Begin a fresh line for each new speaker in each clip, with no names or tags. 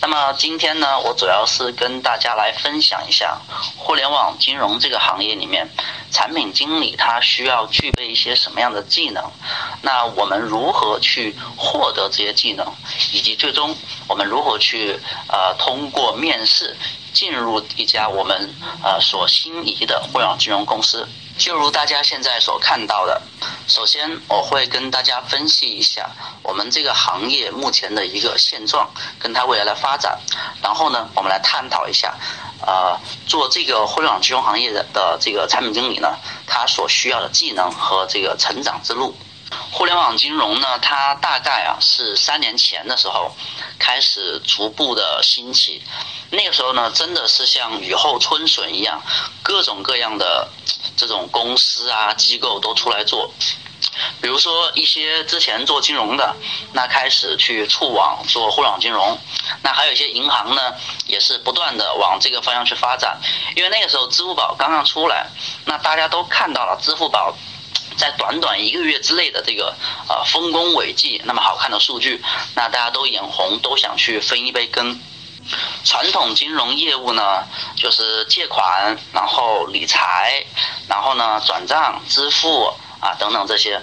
那么今天呢，我主要是跟大家来分享一下互联网金融这个行业里面，产品经理他需要具备一些什么样的技能？那我们如何去获得这些技能？以及最终我们如何去呃通过面试进入一家我们呃所心仪的互联网金融公司？就如大家现在所看到的，首先我会跟大家分析一下我们这个行业目前的一个现状，跟它未来的发展。然后呢，我们来探讨一下，呃，做这个互联网金融行业的的这个产品经理呢，他所需要的技能和这个成长之路。互联网金融呢，它大概啊是三年前的时候开始逐步的兴起，那个时候呢，真的是像雨后春笋一样，各种各样的。这种公司啊机构都出来做，比如说一些之前做金融的，那开始去触网做互联网金融，那还有一些银行呢，也是不断的往这个方向去发展。因为那个时候支付宝刚刚出来，那大家都看到了支付宝在短短一个月之内的这个呃丰功伟绩，那么好看的数据，那大家都眼红，都想去分一杯羹。传统金融业务呢，就是借款，然后理财，然后呢转账、支付啊等等这些。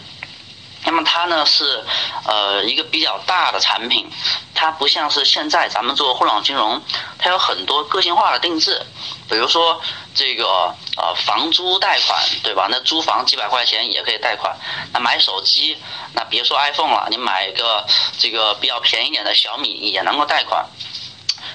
那么它呢是呃一个比较大的产品，它不像是现在咱们做互联网金融，它有很多个性化的定制。比如说这个呃房租贷款，对吧？那租房几百块钱也可以贷款。那买手机，那别说 iPhone 了，你买个这个比较便宜点的小米也能够贷款。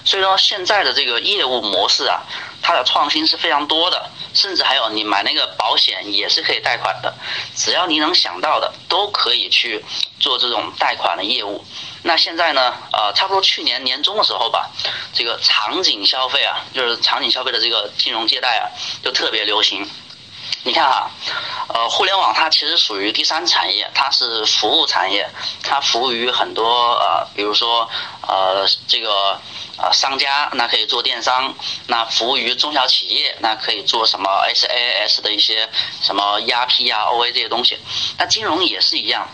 所以说现在的这个业务模式啊，它的创新是非常多的，甚至还有你买那个保险也是可以贷款的，只要你能想到的都可以去做这种贷款的业务。那现在呢，呃，差不多去年年中的时候吧，这个场景消费啊，就是场景消费的这个金融借贷啊，就特别流行。你看哈，呃，互联网它其实属于第三产业，它是服务产业，它服务于很多呃，比如说呃这个。啊，商家那可以做电商，那服务于中小企业，那可以做什么 SaaS 的一些什么 ERP 啊、OA 这些东西。那金融也是一样，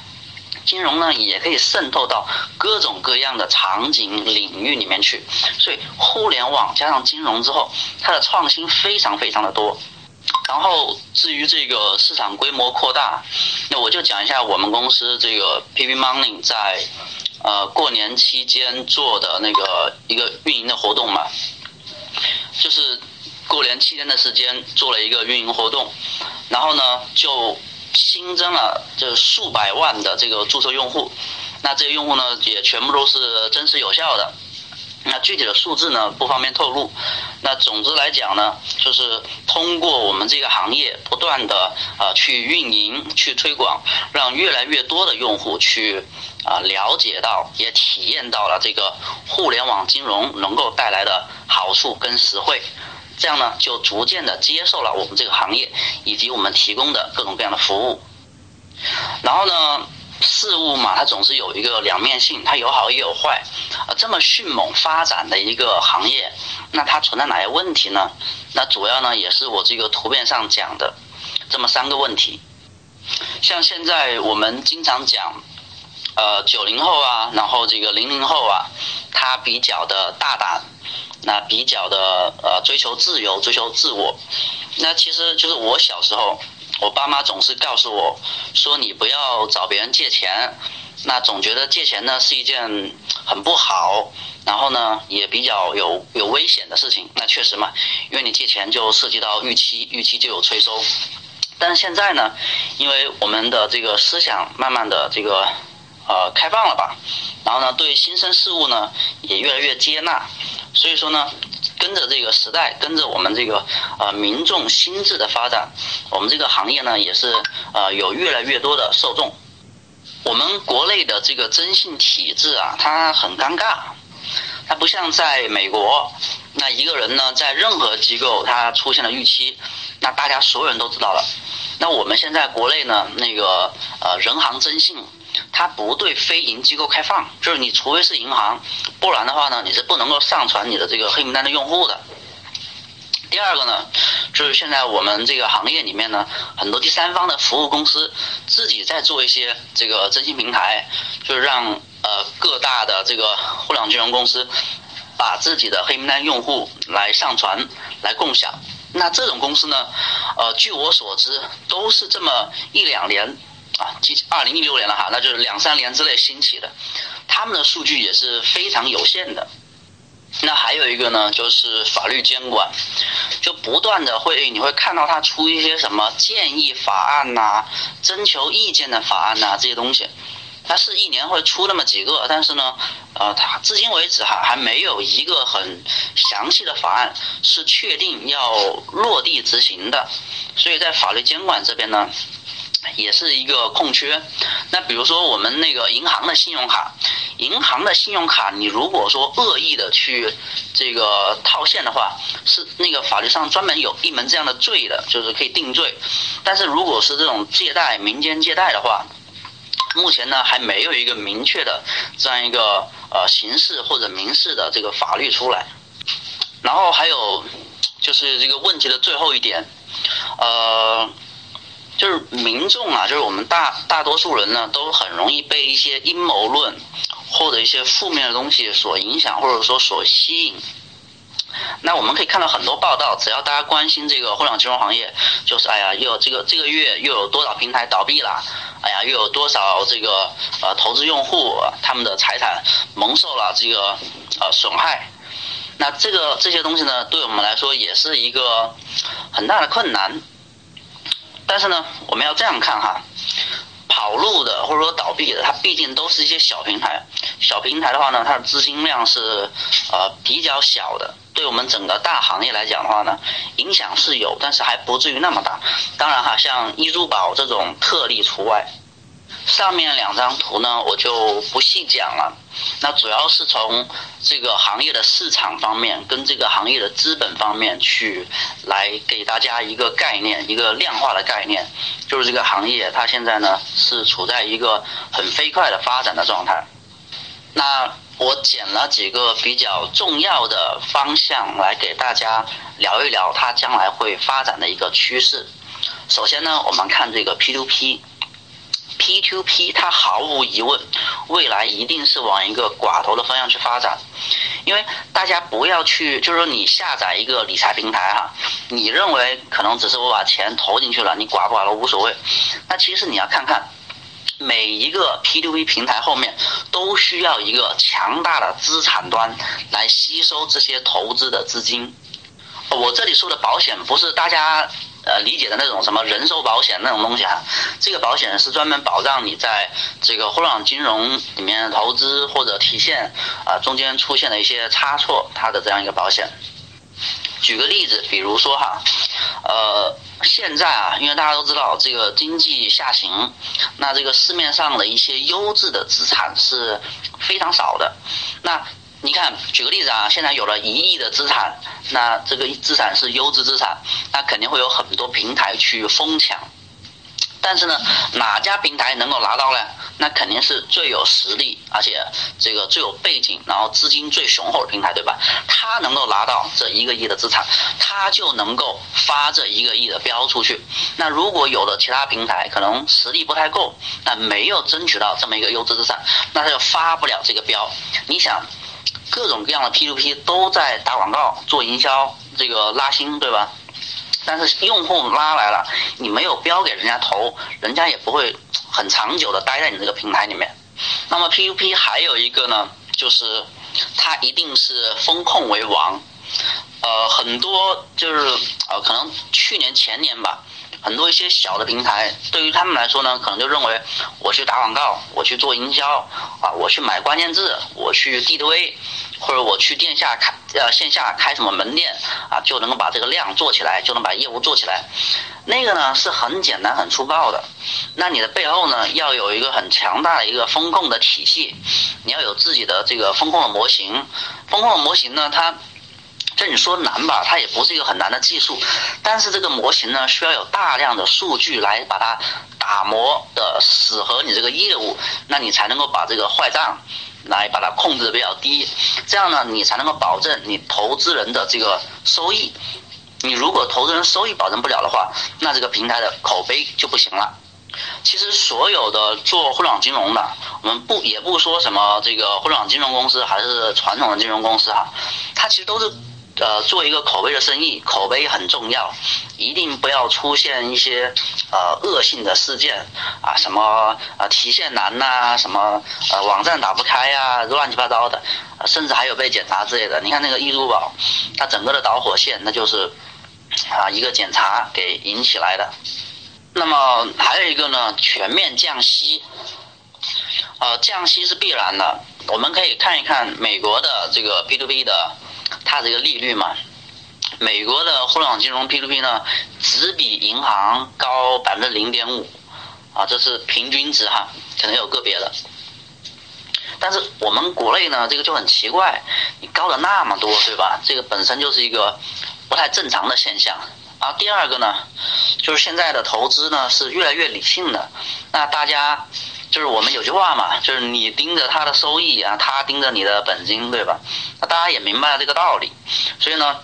金融呢也可以渗透到各种各样的场景领域里面去。所以互联网加上金融之后，它的创新非常非常的多。然后至于这个市场规模扩大，那我就讲一下我们公司这个 PP Money 在。呃，过年期间做的那个一个运营的活动嘛，就是过年期间的时间做了一个运营活动，然后呢就新增了这数百万的这个注册用户，那这些用户呢也全部都是真实有效的。那具体的数字呢不方便透露。那总之来讲呢，就是通过我们这个行业不断的啊去运营、去推广，让越来越多的用户去啊了解到、也体验到了这个互联网金融能够带来的好处跟实惠，这样呢就逐渐的接受了我们这个行业以及我们提供的各种各样的服务。然后呢？事物嘛，它总是有一个两面性，它有好也有坏。啊，这么迅猛发展的一个行业，那它存在哪些问题呢？那主要呢，也是我这个图片上讲的这么三个问题。像现在我们经常讲，呃，九零后啊，然后这个零零后啊，他比较的大胆，那比较的呃追求自由，追求自我。那其实就是我小时候。我爸妈总是告诉我，说你不要找别人借钱，那总觉得借钱呢是一件很不好，然后呢也比较有有危险的事情。那确实嘛，因为你借钱就涉及到逾期，逾期就有催收。但是现在呢，因为我们的这个思想慢慢的这个呃开放了吧，然后呢对新生事物呢也越来越接纳，所以说呢。跟着这个时代，跟着我们这个呃民众心智的发展，我们这个行业呢也是呃有越来越多的受众。我们国内的这个征信体制啊，它很尴尬，它不像在美国，那一个人呢，在任何机构他出现了逾期，那大家所有人都知道了。那我们现在国内呢，那个呃人行征信，它不对非银机构开放，就是你除非是银行，不然的话呢，你是不能够上传你的这个黑名单的用户的。第二个呢，就是现在我们这个行业里面呢，很多第三方的服务公司自己在做一些这个征信平台，就是让呃各大的这个互联网金融公司把自己的黑名单用户来上传来共享。那这种公司呢，呃，据我所知，都是这么一两年啊，即二零一六年了哈，那就是两三年之内兴起的，他们的数据也是非常有限的。那还有一个呢，就是法律监管，就不断的会你会看到他出一些什么建议法案呐、征求意见的法案呐这些东西，它是一年会出那么几个，但是呢，呃，它至今为止哈还没有一个很详细的法案是确定要落地执行的，所以在法律监管这边呢。也是一个空缺。那比如说我们那个银行的信用卡，银行的信用卡，你如果说恶意的去这个套现的话，是那个法律上专门有一门这样的罪的，就是可以定罪。但是如果是这种借贷、民间借贷的话，目前呢还没有一个明确的这样一个呃刑事或者民事的这个法律出来。然后还有就是这个问题的最后一点，呃。就是民众啊，就是我们大大多数人呢，都很容易被一些阴谋论或者一些负面的东西所影响，或者说所吸引。那我们可以看到很多报道，只要大家关心这个互联网金融行业，就是哎呀，又这个这个月又有多少平台倒闭了，哎呀，又有多少这个呃投资用户他们的财产蒙受了这个呃损害。那这个这些东西呢，对我们来说也是一个很大的困难。但是呢，我们要这样看哈，跑路的或者说倒闭的，它毕竟都是一些小平台。小平台的话呢，它的资金量是呃比较小的，对我们整个大行业来讲的话呢，影响是有，但是还不至于那么大。当然哈，像易珠宝这种特例除外。上面两张图呢，我就不细讲了。那主要是从这个行业的市场方面，跟这个行业的资本方面去来给大家一个概念，一个量化的概念，就是这个行业它现在呢是处在一个很飞快的发展的状态。那我捡了几个比较重要的方向来给大家聊一聊它将来会发展的一个趋势。首先呢，我们看这个 P to P。P2P 它毫无疑问，未来一定是往一个寡头的方向去发展，因为大家不要去，就是说你下载一个理财平台哈，你认为可能只是我把钱投进去了，你寡不寡头无所谓，那其实你要看看每一个 P2P 平台后面都需要一个强大的资产端来吸收这些投资的资金。我这里说的保险不是大家。呃，理解的那种什么人寿保险那种东西啊，这个保险是专门保障你在这个互联网金融里面投资或者提现啊中间出现的一些差错，它的这样一个保险。举个例子，比如说哈，呃，现在啊，因为大家都知道这个经济下行，那这个市面上的一些优质的资产是非常少的，那。你看，举个例子啊，现在有了一亿的资产，那这个资产是优质资产，那肯定会有很多平台去疯抢。但是呢，哪家平台能够拿到呢？那肯定是最有实力，而且这个最有背景，然后资金最雄厚的平台，对吧？他能够拿到这一个亿的资产，他就能够发这一个亿的标出去。那如果有了其他平台，可能实力不太够，那没有争取到这么一个优质资产，那他就发不了这个标。你想？各种各样的 P2P 都在打广告、做营销，这个拉新，对吧？但是用户拉来了，你没有标给人家投，人家也不会很长久的待在你这个平台里面。那么 P2P 还有一个呢，就是它一定是风控为王。呃，很多就是呃，可能去年前年吧。很多一些小的平台，对于他们来说呢，可能就认为我去打广告，我去做营销啊，我去买关键字，我去地推或者我去线下开呃线下开什么门店啊，就能够把这个量做起来，就能把业务做起来。那个呢是很简单很粗暴的，那你的背后呢要有一个很强大的一个风控的体系，你要有自己的这个风控的模型，风控的模型呢它。这你说难吧，它也不是一个很难的技术，但是这个模型呢，需要有大量的数据来把它打磨的适合你这个业务，那你才能够把这个坏账来把它控制的比较低，这样呢，你才能够保证你投资人的这个收益。你如果投资人收益保证不了的话，那这个平台的口碑就不行了。其实所有的做互联网金融的，我们不也不说什么这个互联网金融公司还是传统的金融公司哈，它其实都是。呃，做一个口碑的生意，口碑很重要，一定不要出现一些呃恶性的事件啊，什么呃提现难呐，什么呃网站打不开呀，乱七八糟的，甚至还有被检查之类的。你看那个易租宝，它整个的导火线那就是啊一个检查给引起来的。那么还有一个呢，全面降息，呃降息是必然的。我们可以看一看美国的这个 P to P 的。它这个利率嘛，美国的互联网金融 P2P 呢，只比银行高百分之零点五，啊，这是平均值哈，可能有个别的。但是我们国内呢，这个就很奇怪，你高了那么多，对吧？这个本身就是一个不太正常的现象。啊，第二个呢，就是现在的投资呢是越来越理性的，那大家。就是我们有句话嘛，就是你盯着他的收益啊，他盯着你的本金，对吧？那大家也明白了这个道理，所以呢，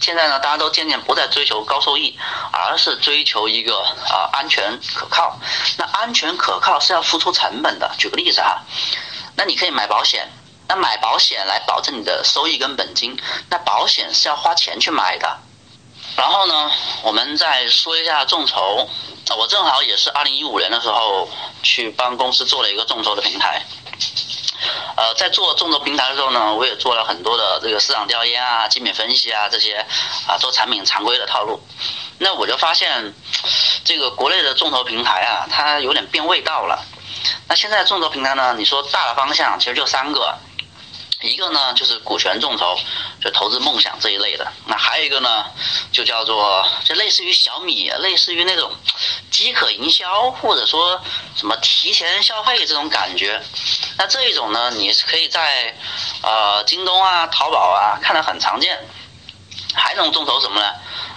现在呢，大家都渐渐不再追求高收益，而是追求一个啊安全可靠。那安全可靠是要付出成本的。举个例子哈，那你可以买保险，那买保险来保证你的收益跟本金，那保险是要花钱去买的。然后呢，我们再说一下众筹。我正好也是二零一五年的时候去帮公司做了一个众筹的平台。呃，在做众筹平台的时候呢，我也做了很多的这个市场调研啊、基本分析啊这些啊，做产品常规的套路。那我就发现，这个国内的众筹平台啊，它有点变味道了。那现在众筹平台呢，你说大的方向其实就三个。一个呢就是股权众筹，就投资梦想这一类的。那还有一个呢，就叫做就类似于小米，类似于那种饥渴营销，或者说什么提前消费这种感觉。那这一种呢，你是可以在呃京东啊、淘宝啊看得很常见。还有一种众筹什么呢？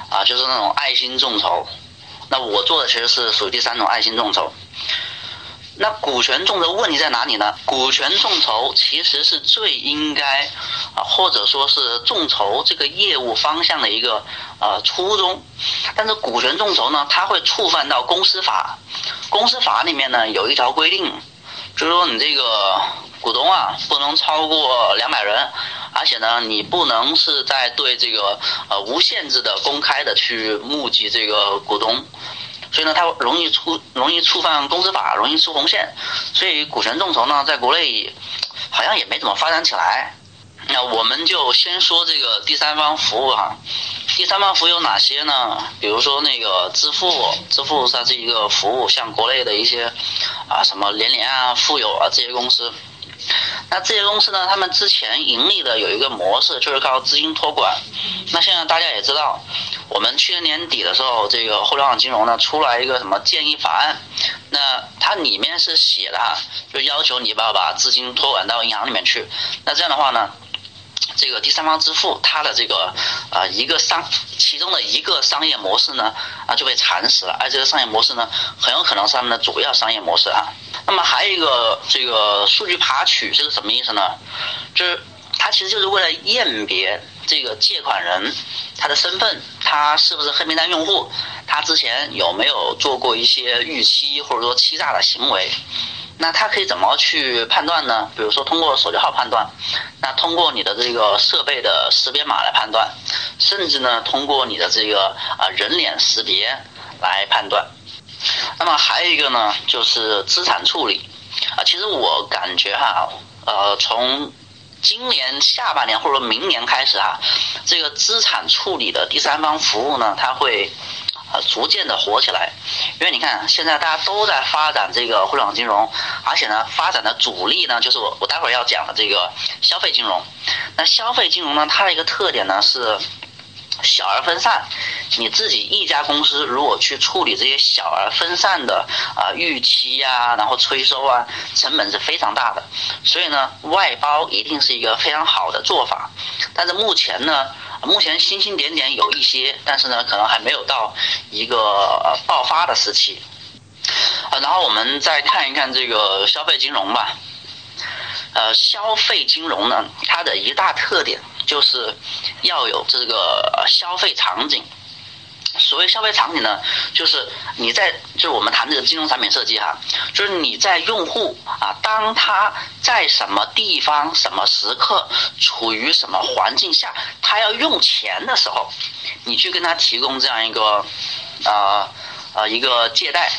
啊，就是那种爱心众筹。那我做的其实是属于第三种爱心众筹。那股权众筹问题在哪里呢？股权众筹其实是最应该啊，或者说是众筹这个业务方向的一个呃初衷。但是股权众筹呢，它会触犯到公司法。公司法里面呢有一条规定，就是说你这个股东啊不能超过两百人，而且呢你不能是在对这个呃无限制的公开的去募集这个股东。所以呢，它容易触容易触犯公司法，容易出红线，所以股权众筹呢，在国内好像也没怎么发展起来。那我们就先说这个第三方服务哈，第三方服务有哪些呢？比如说那个支付，支付它是一个服务，像国内的一些啊什么连连啊、富有啊这些公司。那这些公司呢？他们之前盈利的有一个模式，就是靠资金托管。那现在大家也知道，我们去年年底的时候，这个互联网金融呢出来一个什么建议法案？那它里面是写的哈，就要求你把把资金托管到银行里面去。那这样的话呢？这个第三方支付，它的这个呃一个商其中的一个商业模式呢啊就被蚕食了，而这个商业模式呢很有可能是他们的主要商业模式啊。那么还有一个这个数据爬取，这是什么意思呢？就是它其实就是为了验别这个借款人他的身份，他是不是黑名单用户，他之前有没有做过一些逾期或者说欺诈的行为。那它可以怎么去判断呢？比如说通过手机号判断，那通过你的这个设备的识别码来判断，甚至呢通过你的这个啊人脸识别来判断。那么还有一个呢，就是资产处理啊。其实我感觉哈，呃，从今年下半年或者明年开始哈，这个资产处理的第三方服务呢，它会。呃，逐渐的火起来，因为你看，现在大家都在发展这个互联网金融，而且呢，发展的主力呢，就是我我待会儿要讲的这个消费金融。那消费金融呢，它的一个特点呢是小而分散。你自己一家公司如果去处理这些小而分散的啊预期呀，然后催收啊，成本是非常大的。所以呢，外包一定是一个非常好的做法。但是目前呢，目前星星点点有一些，但是呢，可能还没有到一个爆发的时期。啊，然后我们再看一看这个消费金融吧。呃，消费金融呢，它的一大特点就是要有这个消费场景。所谓消费场景呢，就是你在就是我们谈这个金融产品设计哈，就是你在用户啊，当他在什么地方、什么时刻、处于什么环境下，他要用钱的时候，你去跟他提供这样一个啊啊一个借贷。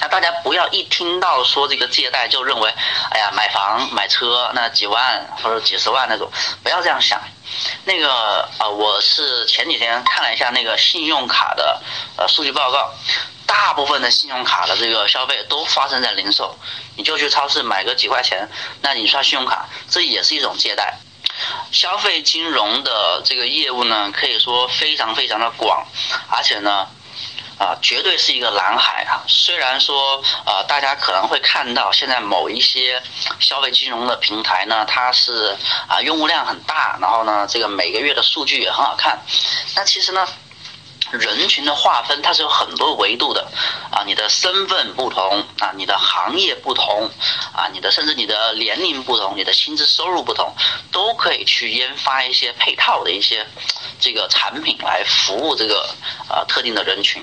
那大家不要一听到说这个借贷就认为，哎呀，买房买车那几万或者几十万那种，不要这样想。那个呃，我是前几天看了一下那个信用卡的呃数据报告，大部分的信用卡的这个消费都发生在零售。你就去超市买个几块钱，那你刷信用卡，这也是一种借贷。消费金融的这个业务呢，可以说非常非常的广，而且呢。啊，绝对是一个蓝海啊！虽然说，呃，大家可能会看到现在某一些消费金融的平台呢，它是啊用户量很大，然后呢，这个每个月的数据也很好看。那其实呢，人群的划分它是有很多维度的啊，你的身份不同啊，你的行业不同啊，你的甚至你的年龄不同，你的薪资收入不同，都可以去研发一些配套的一些这个产品来服务这个呃特定的人群。